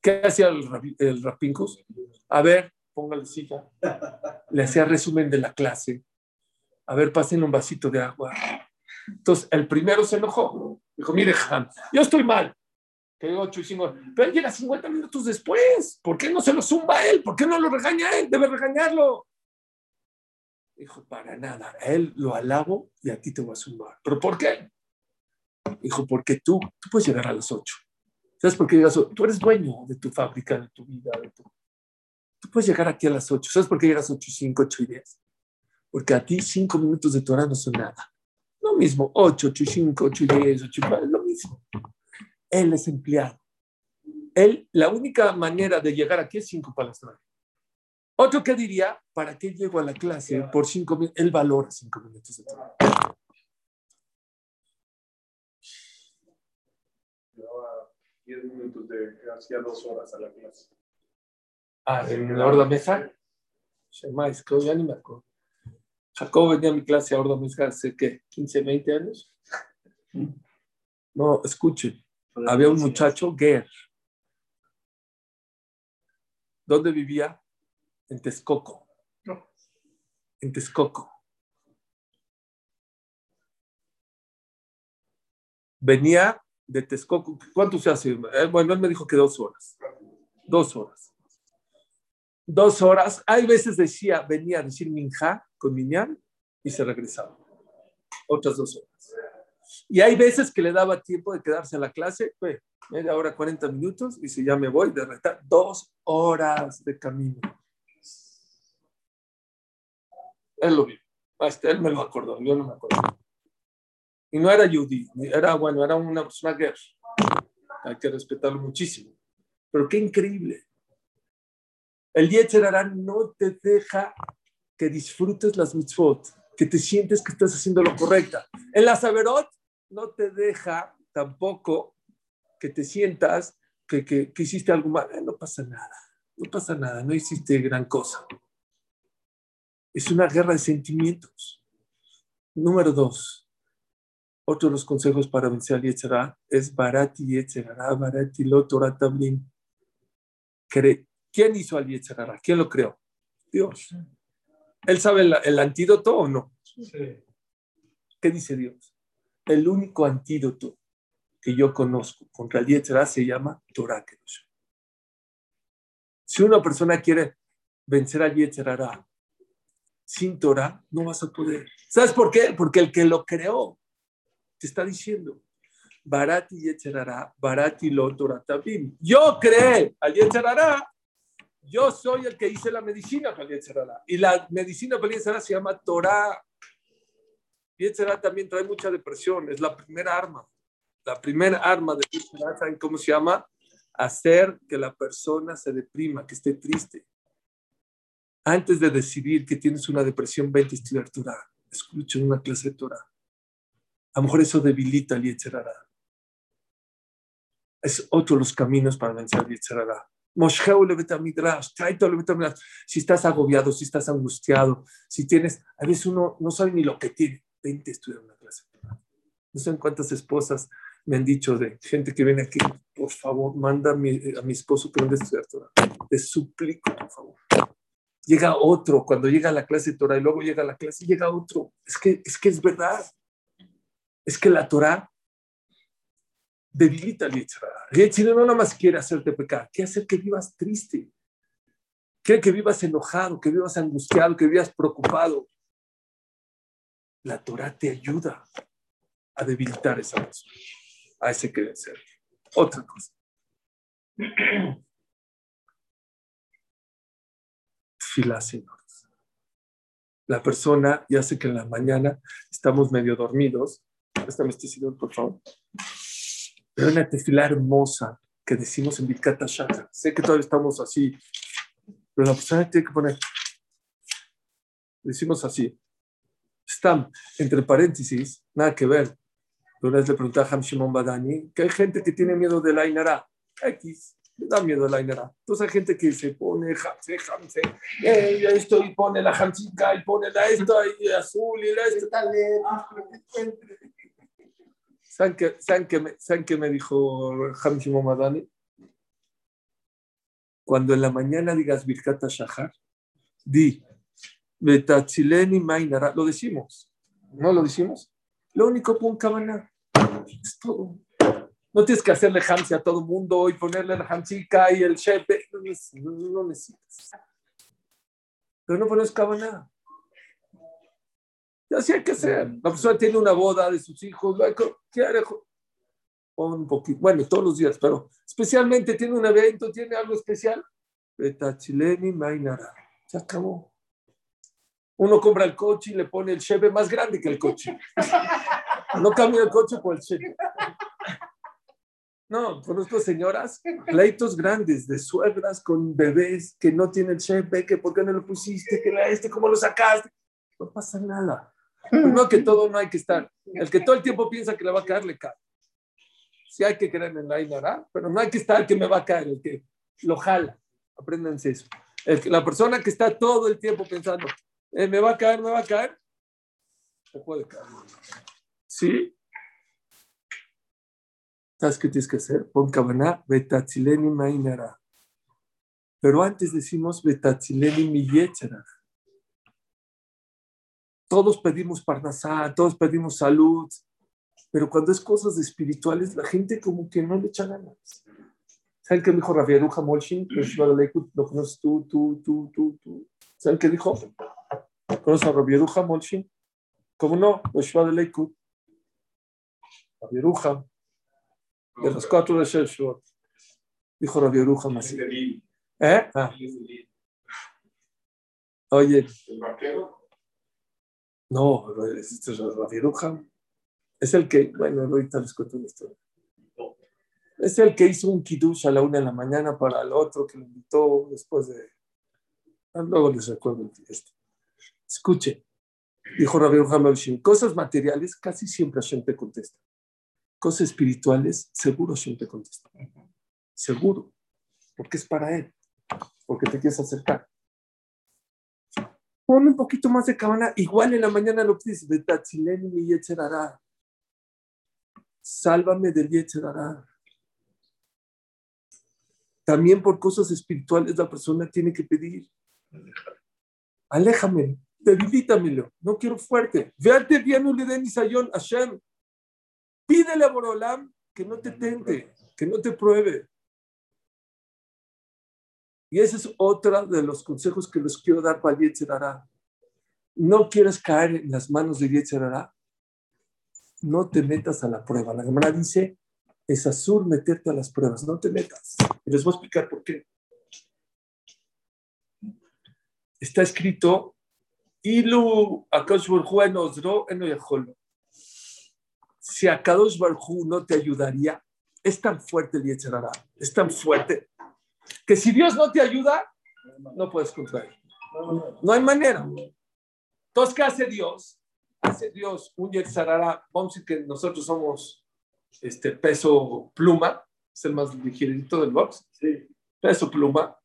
¿Qué hacía el, el Rapincus? A ver, póngale silla. Le hacía resumen de la clase. A ver, pasen un vasito de agua. Entonces, el primero se enojó. Dijo, mire, Han, yo estoy mal. Que 8 y 5. Pero él llega 50 minutos después. ¿Por qué no se lo zumba él? ¿Por qué no lo regaña él? Debe regañarlo. Dijo, para nada, a él lo alabo y a ti te voy a sumar. ¿Pero por qué? Dijo, porque tú, tú puedes llegar a las 8. ¿Sabes por qué llegas? Tú eres dueño de tu fábrica, de tu vida, de tu... Tú puedes llegar aquí a las 8. ¿Sabes por qué llegas a 8 y 5, 8 y 10? Porque a ti 5 minutos de Torah no son nada. Lo mismo, 8, 8 y 5, 8 y 10, 8 y 9, es lo mismo. Él es empleado. Él, la única manera de llegar aquí es 5 para las 9. Otro que diría, ¿para qué llego a la clase por cinco minutos? Él valora cinco minutos de trabajo. 10 minutos de hacía dos horas a la clase. Ah, en la Horda Mesa. Shemais, que ya ni me acuerdo. Jacob venía a mi clase a Horda Mesa hace, ¿qué? ¿15, 20 años? No, escuchen. Había un muchacho, Ger. ¿Dónde vivía? En Texcoco. En Texcoco. Venía de Texcoco. ¿Cuánto se hace? Eh, Bueno, él me dijo que dos horas. Dos horas. Dos horas. Hay veces decía, venía a decir minja con Minyan y se regresaba. Otras dos horas. Y hay veces que le daba tiempo de quedarse a la clase, pues, media hora, 40 minutos, y si ya me voy, de retar, dos horas de camino. Él lo vio. Él me lo acordó, yo no me acuerdo. Y no era Judy, era, bueno, era una persona guerra. Hay que respetarlo muchísimo. Pero qué increíble. El Yetzerará no te deja que disfrutes las mitzvot, que te sientes que estás haciendo lo correcto. En la Saberot no te deja tampoco que te sientas que, que, que hiciste algo mal. Eh, no pasa nada, no pasa nada, no hiciste gran cosa. Es una guerra de sentimientos. Número dos, otro de los consejos para vencer al Yetzerá es Barati Yetzerara, Barati lo Torah Tablim. Cre- ¿Quién hizo al Yetzerara? ¿Quién lo creó? Dios. ¿Él sabe el, el antídoto o no? ¿Qué dice Dios? El único antídoto que yo conozco contra el Yetzerá se llama Torah Kedosh. Si una persona quiere vencer al Yetzerara sin Torah, no vas a poder. ¿Sabes por qué? Porque el que lo creó te está diciendo, Barati Yetzerara, Barati lo Torah Tabim. Yo creé al Yetzerara, yo soy el que hice la medicina para el. Y la medicina para el se llama Torah. Yetzerara también trae mucha depresión, es la primera arma. La primera arma de Yetzerara, ¿saben cómo se llama? Hacer que la persona se deprima, que esté triste. Antes de decidir que tienes una depresión, vete a estudiar Torah. Escuchen una clase de Torah. A lo mejor eso debilita al Yetzerara. Es otro los caminos para vencer al Yetzerara. Si estás agobiado, si estás angustiado, si tienes, a veces uno no sabe ni lo que tiene. Vente a estudiar una clase. de Torah. No sé cuántas esposas me han dicho de gente que viene aquí, por favor, manda a mi, a mi esposo que venga a estudiar Torah. Te suplico, por favor. Llega otro, cuando llega la clase de Torah y luego llega la clase, llega otro. Es que es, que es verdad. Es que la Torah debilita al Yetzirah. No nada más quiere hacerte pecar, quiere hacer que vivas triste. Quiere que vivas enojado, que vivas angustiado, que vivas preocupado. La Torah te ayuda a debilitar esa persona, a ese que ser. Otra cosa. Señores. La persona, ya sé que en la mañana estamos medio dormidos. Préstame este señor, por favor. Pero una tefila hermosa que decimos en Birkat Shaka. Sé que todavía estamos así, pero la persona tiene que poner. Decimos así. Están entre paréntesis, nada que ver. Una vez le pregunté a Ham Shimon Badani que hay gente que tiene miedo de la Ainara. X, da miedo la Ainara. Entonces hay gente que se pone Hamse, Hamse, eh, esto y pone la Hamsika y pone la esto y azul y la esto. ¿Saben qué, saben qué me, ¿saben qué me dijo Ham Shimon Badani? Cuando en la mañana digas Birkat Shahar, di Betatzileni Mainara. Lo decimos, ¿no lo decimos? Lo único pon cabana. Es todo. No tienes que hacerle hamsi a todo mundo y ponerle la hamsika y el shepe. No, no, no necesitas. Pero no pones cabana. Y así hay que hacer. La persona tiene una boda de sus hijos. ¿Qué haré? Pon un poquito. Bueno, todos los días, pero especialmente tiene un evento, tiene algo especial. Betachileni Mainara. Se acabó. Uno compra el coche y le pone el Chevy más grande que el coche. [LAUGHS] No cambia el coche por el Chevy. No, conozco señoras, pleitos grandes de suegras con bebés que no tienen Chevy, que por qué no lo pusiste, que la este, cómo lo sacaste. No pasa nada. No que todo no hay que estar. El que todo el tiempo piensa que le va a caer, le cae. Sí hay que creer en la Ainara, pero no hay que estar que me va a caer, el que lo jala. Apréndanse eso. El la persona que está todo el tiempo pensando, "Eh, me va a caer, me va a caer, se puede caer. ¿Sí? ¿Sabes qué tienes que hacer? Pon cabana, betatzileni mainara. Pero antes decimos betatzileni mi yetzera. Todos pedimos parnasá, todos pedimos salud, pero cuando es cosas espirituales, la gente como que no le echa ganas. ¿Saben qué dijo Rabbi Aruja Molshin? Lo conoces tú, tú, tú, tú, tú. ¿Saben qué dijo? ¿Conoces a Rabbi Aruja Molshin? ¿Cómo no? Yoshua de Leikut. Rabbi Aruja, de los cuatro de Sheshua. Dijo Rabbi Aruja así. ¿Eh? Ah, oye, El vaquero. no, este es Rabbi Aruja. Es el que, bueno, ahorita les cuento una historia. Es el que hizo un kiddush a la una de la mañana para el otro que lo invitó después de. Ah, Luego les recuerdo esto. Escuche, dijo Rabbi Muhammad Shim, cosas materiales casi siempre Hashem te contesta. Cosas espirituales, seguro Hashem te contesta. Seguro. Porque es para él. Porque te quieres acercar. Pon un poquito más de cabana, igual en la mañana lo dice, de mi Yetzerará. Sálvame del Yetzerará. También por cosas espirituales la persona tiene que pedir. Aléjame, debilítamelo, no quiero fuerte. Véate bien, Uliden Isayón, Hashem. Pídele a Borolam que no te tente, que no te pruebe. Y ese es otro de los consejos que les quiero dar para Yetzerará. No quieres caer en las manos de Yetzerará. No te metas a la prueba. La Gemara dice, es azul meterte a las pruebas, no te metas. Y les voy a explicar por qué. Está escrito, Ilu Akadosh Baruj Hu Ozro eno yacholo". Si Akadosh Baruj Hu no te ayudaría, es tan fuerte el Yetzerará, es tan fuerte, que si Dios no te ayuda, no puedes contra él. No hay manera. Entonces, ¿qué hace Dios? Hace Dios un Yetzerará, vamos a decir que nosotros somos este peso pluma, es el más ligerito del box, peso pluma,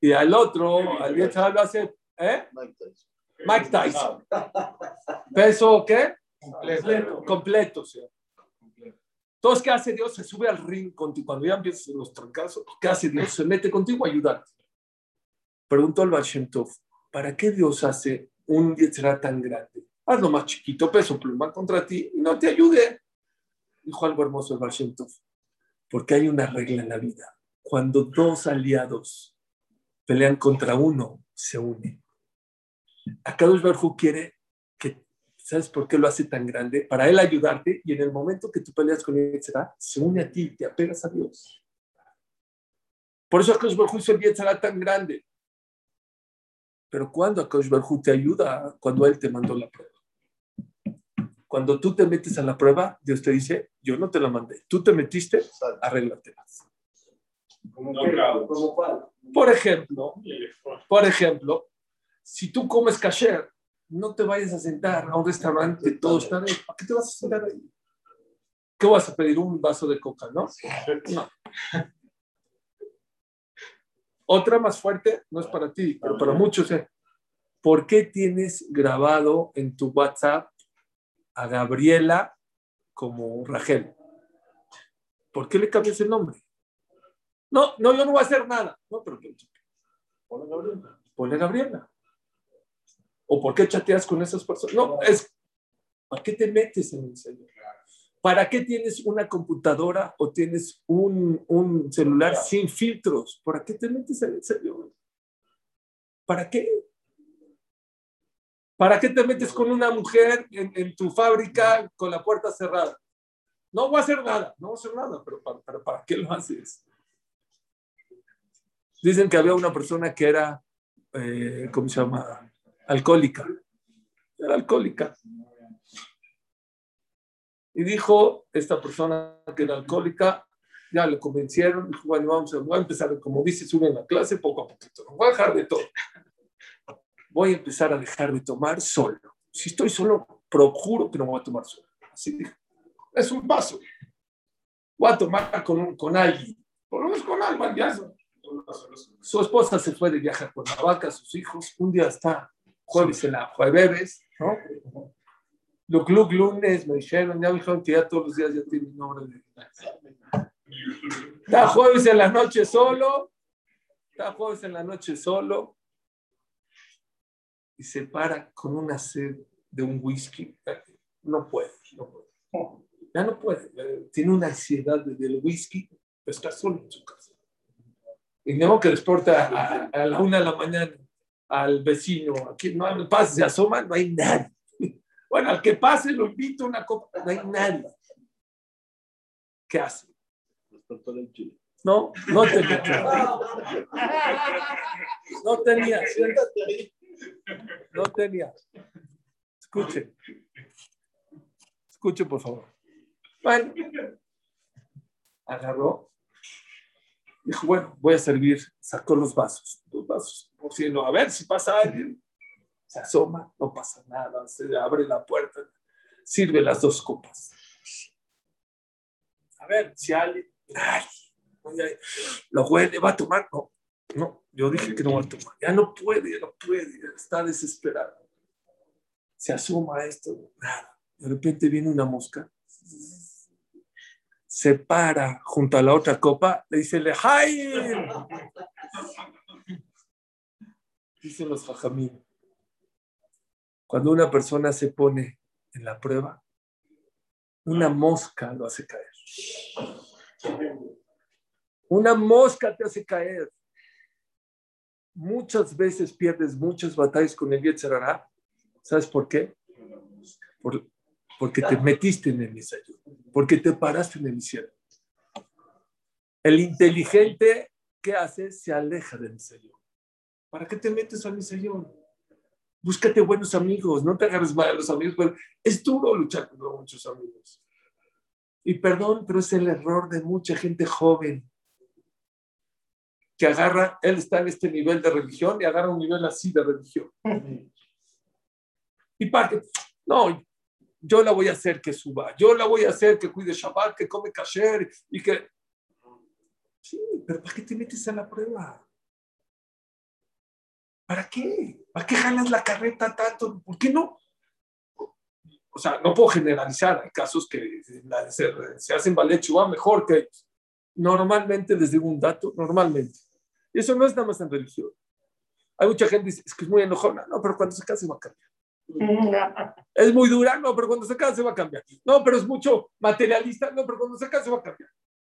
y al otro, al Yetzirah lo hace, ¿eh? Mike Tyson. Mike Tyson. Peso, ¿qué? Completo. Completo, sí. Entonces, ¿qué hace Dios? Se sube al ring contigo. Cuando ya empiezan los trancazos, ¿qué hace Dios? Se mete contigo a ayudarte. Preguntó el Baal Shem Tov, ¿para qué Dios hace un Yetzirah tan grande? Hazlo más chiquito, peso pluma contra ti y no te ayude. Dijo algo hermoso el Baal Shem Tov, porque hay una regla en la vida. Cuando dos aliados pelean contra uno, se unen. Akadosh Baruj Hu quiere ¿sabes por qué lo hace tan grande? Para él ayudarte y en el momento que tú peleas con él, será, se une a ti, te apegas a Dios. Por eso Akadosh Baruj Hu hizo el Yetzirah tan grande. Pero cuando Akadosh Baruj Hu te ayuda, cuando él te mandó la prueba. Cuando tú te metes a la prueba, Dios te dice, yo no te la mandé. Tú te metiste, arréglatelas. ¿Cómo No, qué? claro. ¿Cómo cuál? Por ejemplo. Por ejemplo, si tú comes kasher, no te vayas a sentar a un restaurante, todo está ahí. ¿Para qué te vas a sentar ahí? ¿Qué vas a pedir? Un vaso de coca, ¿no? No. Otra más fuerte, no es para ti, pero para muchos. ¿eh? ¿Por qué tienes grabado en tu WhatsApp a Gabriela como Rachel? ¿Por qué le cambias el nombre? No, no, yo no voy a hacer nada. No, pero ponle Gabriela. Ponle Gabriela. ¿O por qué chateas con esas personas? No, es ¿para qué te metes en el celular? ¿Para qué tienes una computadora o tienes un, un celular sin filtros? ¿Para qué te metes en el celular? ¿Para qué? ¿Para qué te metes con una mujer en, en tu fábrica con la puerta cerrada? No voy a hacer nada, no voy a hacer nada, pero ¿para, ¿para qué lo haces? Dicen que había una persona que era, eh, ¿cómo se llama? Alcohólica. Era alcohólica. Y dijo esta persona que era alcohólica, ya le convencieron, dijo, bueno, vamos a, voy a empezar, como dice, sube en la clase poco a poquito, no voy a dejar de todo. Voy a empezar a dejar de tomar solo. Si estoy solo, procuro que no voy a tomar solo. Así dijo. Es un paso. voy a tomar con, con alguien, por lo menos con alguien, ya su esposa se fue de viaje con la vaca, sus hijos, un día está jueves en la jueves, ¿no? Los club lunes me dijeron, ya me dijeron que ya todos los días ya tiene nombre de... Está jueves en la noche solo, está jueves en la noche solo, y se para con una sed de un whisky. No puede, no puede. Ya no puede. Tiene una ansiedad del whisky, pero está solo en su casa. Y no que desporta a, a, la una de la mañana al vecino, aquí no hay pase, se asoma, no hay nadie. [LAUGHS] Bueno, al que pase lo invito a una copa, no hay nadie. ¿Qué hace? No, no tenía. No tenía. No tenía. Escuche. Escuche, por favor. Bueno, agarró. Dijo, bueno, voy a servir. Sacó los vasos. Los vasos. Por si no, a ver si pasa alguien. Se asoma, no pasa nada. Se abre la puerta. Sirve las dos copas. A ver si alguien. Ay, lo huele, va a tomar. No, no, yo dije que no va a tomar. Ya no puede, ya no puede, está desesperado. Se asoma esto, nada. De repente viene una mosca, se para junto a la otra copa, le dice, ¡Lejaim! Dicen los jajamín. Cuando una persona se pone en la prueba, una mosca lo hace caer. Una mosca te hace caer. Muchas veces pierdes muchas batallas con el Yetzerará. ¿Sabes por qué? Por, porque te metiste en el misayón, porque te paraste en el cielo. El inteligente, ¿qué hace? Se aleja del misayón. ¿Para qué te metes al misayón? Búscate buenos amigos, no te agarres mal a los amigos, pero es duro luchar con muchos amigos. Y perdón, pero es el error de mucha gente joven que agarra, él está en este nivel de religión y agarra un nivel así de religión. Y para que, no, yo la voy a hacer que suba, yo la voy a hacer que cuide Shabbat, que come kasher y que... Sí, pero ¿para qué te metes a la prueba? ¿Para qué? ¿Para qué jalas la carreta tanto? ¿Por qué no? O sea, no puedo generalizar, hay casos que se, hacen ballet mejor que. Normalmente, les digo un dato, normalmente. Eso no es nada más en religión. Hay mucha gente que dice, es que es muy enojona. No, pero cuando se case va a cambiar. [LAUGHS] es muy dura, no, pero cuando se case va a cambiar. No, pero es mucho materialista, no, pero cuando se case va a cambiar.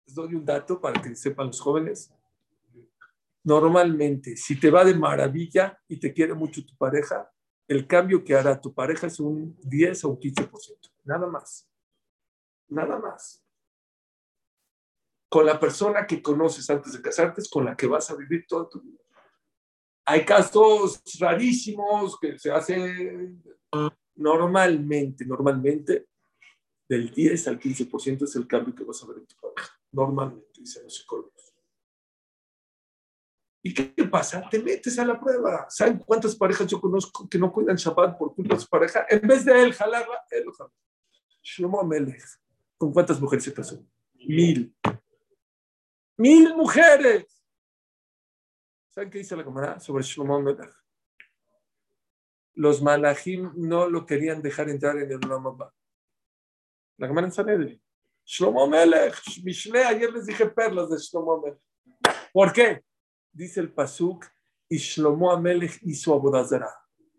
Les doy un dato para que sepan los jóvenes. Normalmente, si te va de maravilla y te quiere mucho tu pareja, el cambio que hará tu pareja es un 10 o un 15%. Nada más. Nada más con la persona que conoces antes de casarte es con la que vas a vivir toda tu vida. Hay casos rarísimos que se hacen normalmente, normalmente, del 10 al 15% es el cambio que vas a ver en tu pareja. Normalmente, dicen los psicólogos. ¿Y qué pasa? Te metes a la prueba. ¿Saben cuántas parejas yo conozco que no cuidan Shabbat por culpa de su pareja? En vez de él jalarla, él lo jala. Shlomo Amelech. ¿Con cuántas mujeres se casó? Mil. Mil mujeres. ¿Saben qué dice la camarada sobre Shlomo Melech? Los malachim no lo querían dejar entrar en el Olam La camarada en Sanedri. Shlomo Melech, Mishle, ayer les dije perlas de Shlomo Melech. ¿Por qué? Dice el Pasuk, y Shlomo Amelech hizo abodazara.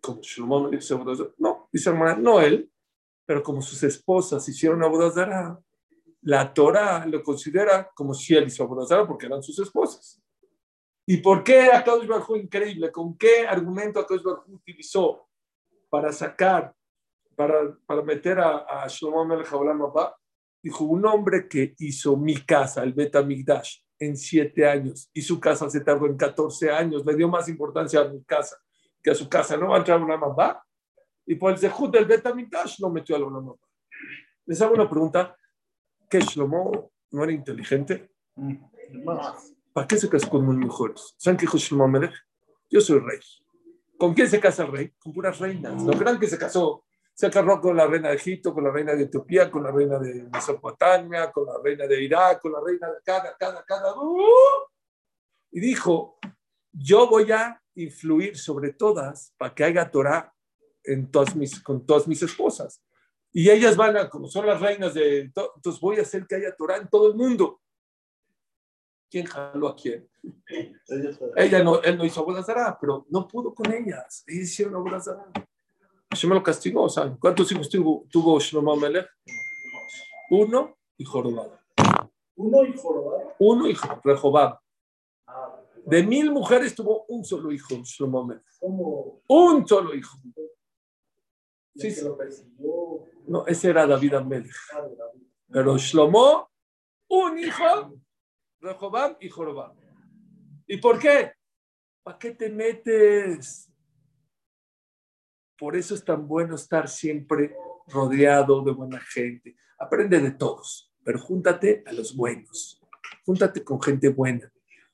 Como Shlomo Amelech hizo. No, dice la no él, pero como sus esposas hicieron abodazara, la Torah lo considera como si él hizo abodazara porque eran sus esposas. ¿Y por qué Akadosh Baruj increíble? ¿Con qué argumento Akadosh Baruj utilizó para sacar, para, para meter a, a Shlomo Melech Dijo, un hombre que hizo mi casa, el Betamigdash, en siete años, y su casa se tardó en 14 años, le dio más importancia a mi casa que a su casa. ¿No va a entrar una mamá? Y por el Zehut del Betamigdash lo metió a la mamá. Les hago una pregunta que Shlomo no era inteligente. ¿Para qué se casó con muy mejores? ¿Saben qué dijo Melech? Yo soy rey. ¿Con quién se casa el rey? Con puras reinas. No crean que se casó. Se casó con la reina de Egipto, con la reina de Etiopía, con la reina de Mesopotamia, con la reina de Irak, con la reina de cada, cada, cada. Y dijo, yo voy a influir sobre todas para que haya Torah en todas mis, con todas mis esposas. Y ellas van a, como son las reinas de, to- entonces voy a hacer que haya Torah en todo el mundo. ¿Quién jaló a quién? Ella no, él no hizo bodas Zará, pero no pudo con ellas. Ellas hicieron bodas Zará. Hashem lo castigó, ¿saben? ¿Cuántos hijos tuvo, tuvo Shlomo Melech? Uno y Jorobado. Uno y jorobado. Uno y Rehobab. Ah, De mil mujeres tuvo un solo hijo, Shlomo Melech. Un solo hijo. Sí, sí. No, ese era David Amelech. ah. Pero Shlomo, un hijo, Rehobam y Jorobam. ¿Y por qué? ¿Para qué te metes? Por eso es tan bueno estar siempre rodeado de buena gente. Aprende de todos, pero júntate a los buenos. Júntate con gente buena.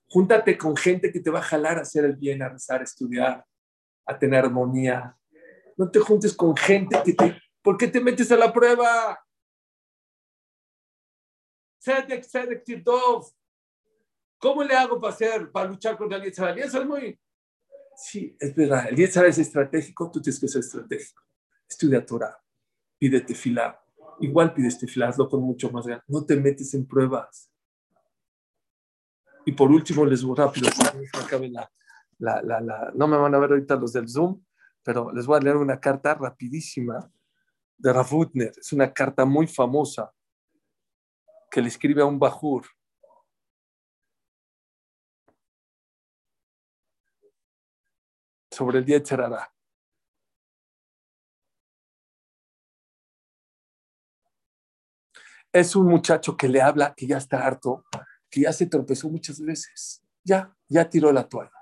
Júntate con gente que te va a jalar a hacer el bien, a rezar, a estudiar, a tener armonía. No te juntes con gente que te... ¿Por qué te metes a la prueba? Tzedek, Tzedek, Tirtov. ¿Cómo le hago para hacer, para luchar contra el Yetzirah? El Yetzirah es muy... Sí, es verdad. El Yetzirah es estratégico, tú tienes que ser estratégico. Estudia Torah, pide tefilá. Igual pides tefilá, hazlo con mucho más ganas. No te metes en pruebas. Y por último, les voy rápido, la, la, no me van a ver ahorita los del Zoom, pero les voy a leer una carta rapidísima de Rav Utner. Es una carta muy famosa que le escribe a un Bajur. Sobre el Hara. Es un muchacho que le habla, que ya está harto, que ya se tropezó muchas veces. Ya, ya tiró la toalla.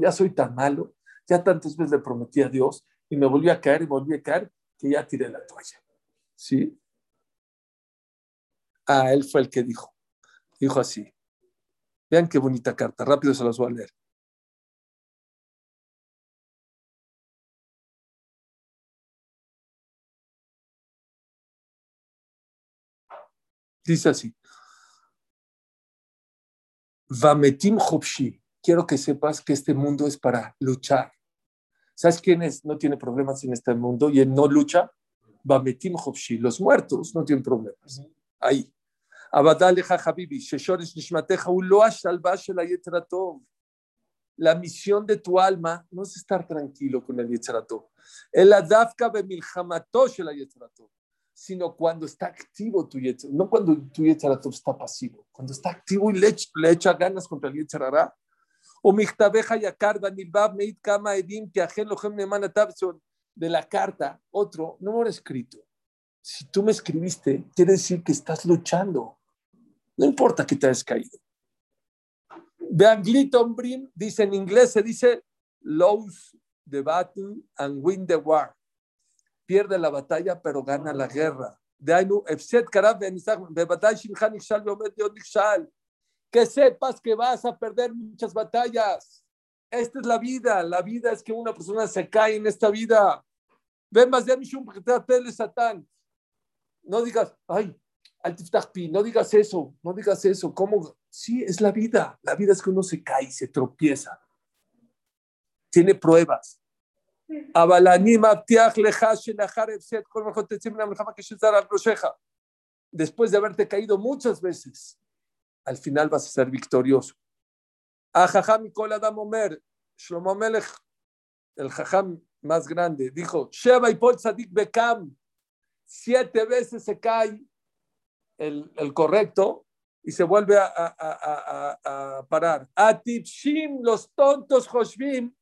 Ya soy tan malo, ya tantas veces le prometí a Dios y me volví a caer y volví a caer que ya tiré la toalla. ¿Sí? Ah, él fue el que dijo. Dijo así. Vean qué bonita carta. Rápido se las voy a leer. Dice así. Vametim Hopshi. Quiero que sepas que este mundo es para luchar. ¿Sabes quién es? No tiene problemas en este mundo y él no lucha. Vametim Hopshi. Los muertos no tienen problemas. Ahí. La misión de tu alma no es estar tranquilo con el Yetzirah Tov. El Adafka Bemilhamato Shel Yetzirah Tov sino cuando está activo tu Yetzer, no cuando tu Yetzer está pasivo, cuando está activo y le, le echa ganas contra el Yetzer Hará. O Michtabeja Yakar Danilbab Meit Kama Edim Tiajen Lohem Neman Atabson de la carta, otro, no me lo he escrito. Si tú me escribiste, quiere decir que estás luchando. No importa que te hayas caído. Beanglit Ombrim dice en inglés, se dice lose the battle and win the war pierde la batalla, pero gana la guerra. Que sepas que vas a perder muchas batallas. Esta es la vida. La vida es que una persona se cae en esta vida. No digas, ay, no digas eso, no digas eso. ¿Cómo? Sí, es la vida. La vida es que uno se cae, se tropieza. Tiene pruebas. Después de haberte caído muchas veces, al final vas a ser victorioso. Shlomo Melech, el jajam más grande, dijo, Sheba y Sadik Bekam, siete veces se cae el, el correcto y se vuelve a, a, a, a, parar. Atipshim, los tontos Joshvim, que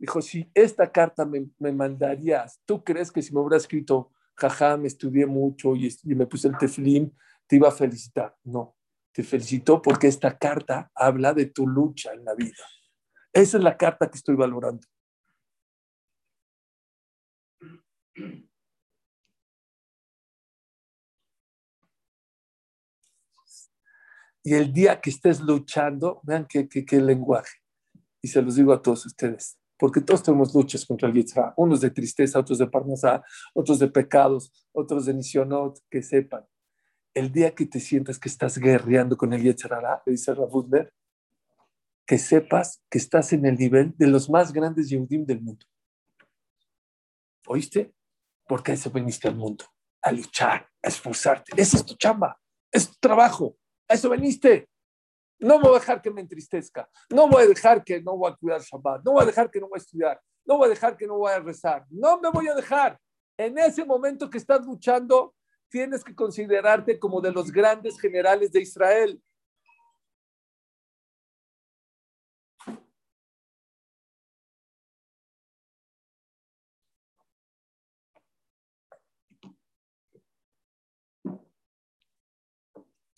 Dijo, si esta carta me, me mandarías, ¿tú crees que si me hubiera escrito, jaja, me estudié mucho y, y me puse el teflim, te iba a felicitar? No, te felicito porque esta carta habla de tu lucha en la vida. Esa es la carta que estoy valorando. Y el día que estés luchando, vean qué, qué, qué lenguaje. Y se los digo a todos ustedes, porque todos tenemos luchas contra el Yitzhak, unos de tristeza, otros de parnasá, otros de pecados, otros de nisionot, que sepan. El día que te sientas que estás guerreando con el Yetzirah, dice Rabudner, que sepas que estás en el nivel de los más grandes Yehudim del mundo. ¿Oíste? Porque a eso veniste al mundo, a luchar, a esforzarte. Esa es tu chamba, es tu trabajo. A eso veniste. No voy a dejar que me entristezca. No voy a dejar que no voy a cuidar Shabbat. No voy a dejar que no voy a estudiar. No voy a dejar que no voy a rezar. No me voy a dejar. En ese momento que estás luchando, tienes que considerarte como de los grandes generales de Israel.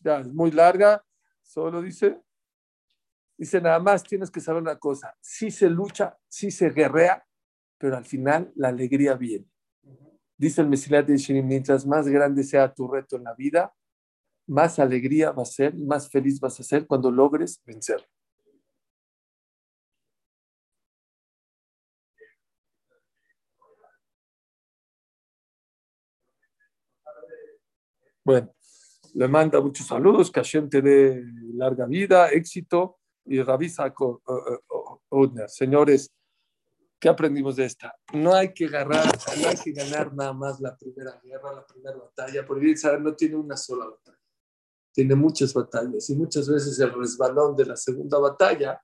Ya, es muy larga, solo dice, dice nada más tienes que saber una cosa, sí se lucha, sí se guerrea, pero al final la alegría viene. Dice el Mesilat de Shirin, mientras más grande sea tu reto en la vida, más alegría va a ser, más feliz vas a ser cuando logres vencer. Bueno, le manda muchos saludos, que Hashem te dé larga vida, éxito y Rabisa Odner. Señores, ¿qué aprendimos de esta? No hay que agarrar, no hay que ganar nada más la primera guerra, la primera batalla, porque Israel no tiene una sola batalla, tiene muchas batallas y muchas veces el resbalón de la segunda batalla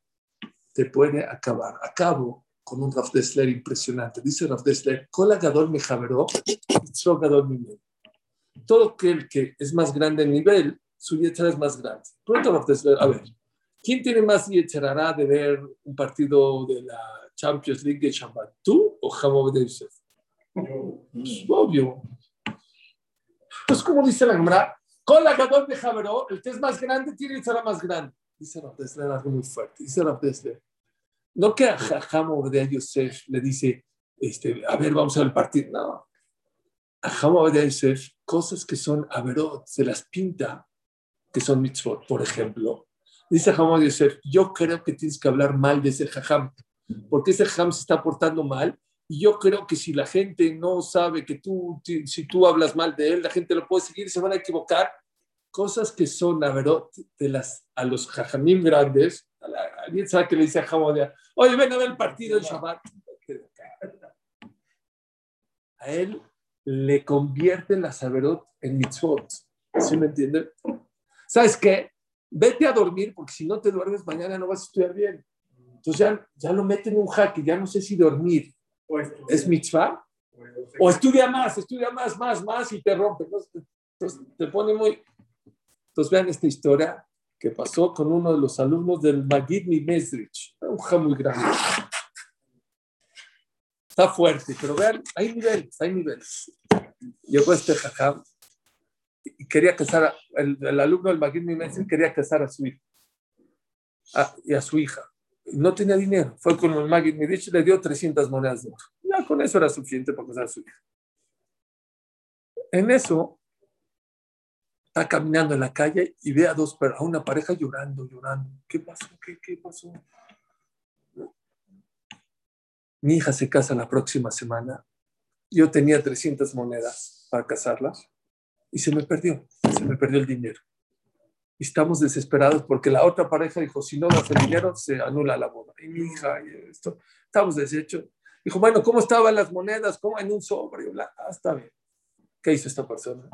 te puede acabar. Acabo con un Rav Dessler impresionante. Dice Rav Dessler, Gadol me javeró, Gadol mi todo aquel que es más grande en nivel, su yetzera es más grande. Pronto a ver, ¿quién tiene más yetzerará de ver un partido de la Champions League de Shabbat? ¿Tú o de Yosef? Pues, obvio. Pues como dice la Gemara, con la Gadol de Javeró, el que es más grande tiene yetzera más grande. Dice Rav Dessler algo muy fuerte. Dice Rav Dessler, no que a de Yosef le dice, este, a ver, vamos a ver el partido. No, Hamad Yosef cosas que son averot, se las pinta, que son mitzvot, por ejemplo. Dice Hamad Yosef, yo creo que tienes que hablar mal de ese jajam, porque ese jajam se está portando mal, y yo creo que si la gente no sabe que tú, si tú hablas mal de él, la gente lo puede seguir, se van a equivocar. Cosas que son averot de las, a los jajamim grandes, alguien sabe que le dice a Hamad, oye, ven a ver el partido del Shabbat. A él le convierte la saberot en mitzvot. ¿Sí me entiende? ¿Sabes qué? Vete a dormir porque si no te duermes mañana no vas a estudiar bien. Entonces ya, ya lo meten en un jaque, ya no sé si dormir es mitzvah o estudia más, estudia más, más, más y te rompe. Entonces te pone muy... Entonces vean esta historia que pasó con uno de los alumnos del Magid Mesrich, un ja muy grande. Está fuerte, pero vean, hay niveles, hay niveles. Llegó este jajam y quería casar, el, el, alumno del Magid Mimensel quería casar a su hijo a, y a su hija. No tenía dinero. Fue con el Magid Midich le dio 300 monedas de oro. Ya con eso era suficiente para casar a su hija. En eso, está caminando en la calle y ve a dos a una pareja llorando, llorando. ¿Qué pasó? ¿Qué, qué pasó? Mi hija se casa la próxima semana, yo tenía 300 monedas para casarlas y se me perdió, se me perdió el dinero. Y estamos desesperados porque la otra pareja dijo, si no das el dinero, se anula la boda. Y mi hija, y esto, estamos deshechos. Dijo, bueno, ¿cómo estaban las monedas? ¿Cómo en un sobre? Ah, está bien. ¿Qué hizo esta persona?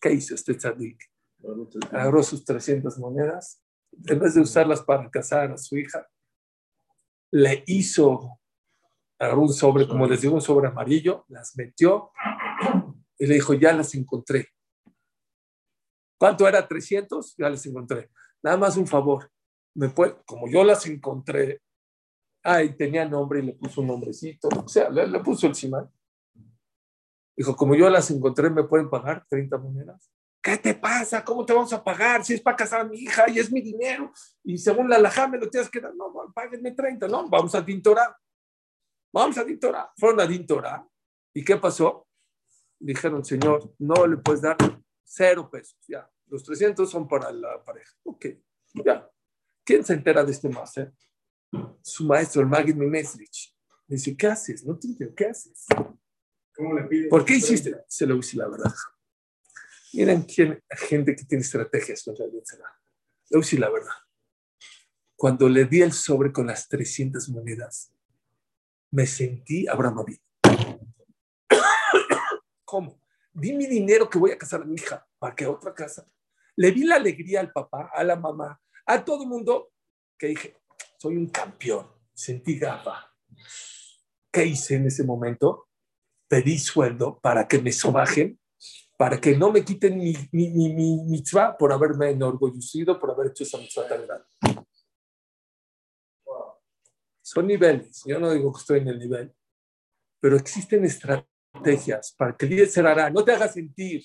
¿Qué hizo este tzadik? Agarró sus 300 monedas, en vez de usarlas para casar a su hija, le hizo agarró un sobre, como les digo, un sobre amarillo, las metió y le dijo, ya las encontré. ¿Cuánto era? 300, ya las encontré. Nada más un favor, me puede, como yo las encontré, Ay, tenía nombre y le puso un nombrecito, o sea, le, le puso el simán. Dijo, como yo las encontré, ¿me pueden pagar 30 monedas? ¿Qué te pasa? ¿Cómo te vamos a pagar? Si es para casar a mi hija y es mi dinero. Y según la alajá me lo tienes que dar. No, páguenme 30. No, vamos a Tintorá. Vamos a Tintorá. Fueron a Tintorá. ¿Y qué pasó? Dijeron, señor, no le puedes dar cero pesos. Ya, los 300 son para la pareja. Ok, ya. ¿Quién se entera de este máster? Su maestro, el Magid Mimesrich. Dice, ¿qué haces? No te entiendo, ¿qué haces? ¿Cómo le pide? ¿Por qué hiciste? Se lo hice la verdad. Miren quién, gente que tiene estrategias contra el Yetzirah. Le decir la verdad. Cuando le di el sobre con las 300 monedas, me sentí Abraham Avinu. [COUGHS] ¿Cómo? Di mi dinero que voy a casar a mi hija. ¿Para qué otra casa? Le vi la alegría al papá, a la mamá, a todo el mundo, que dije, soy un campeón. Sentí gafa. ¿Qué hice en ese momento? Pedí sueldo para que me sobajen para que no me quiten mi, mi, mi, mi mitzvah por haberme enorgullecido, por haber hecho esa mitzvah tan grande. Son niveles, yo no digo que estoy en el nivel, pero existen estrategias para que el líder no te haga sentir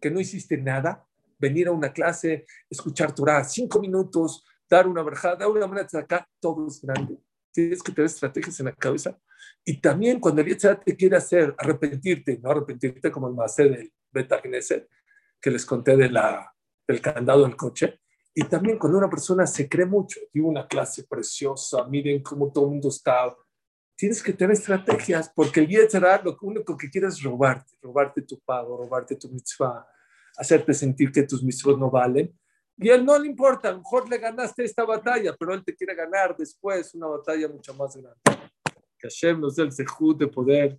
que no hiciste nada, venir a una clase, escuchar Torah, cinco minutos, dar una verjada, dar una manera de acá, todo es grande. Tienes que tener estrategias en la cabeza. Y también cuando el líder te quiere hacer arrepentirte, no arrepentirte como el macé del Beta que les conté de la, del candado del coche. Y también cuando una persona se cree mucho, dio una clase preciosa, miren cómo todo el mundo está. Tienes que tener estrategias, porque el Yetzirah lo único que quiere es robarte, robarte tu pago, robarte tu mitzvah, hacerte sentir que tus mitzvot no valen. Y a él no le importa, a lo mejor le ganaste esta batalla, pero él te quiere ganar después una batalla mucho más grande. Que Hashem nos dé el de poder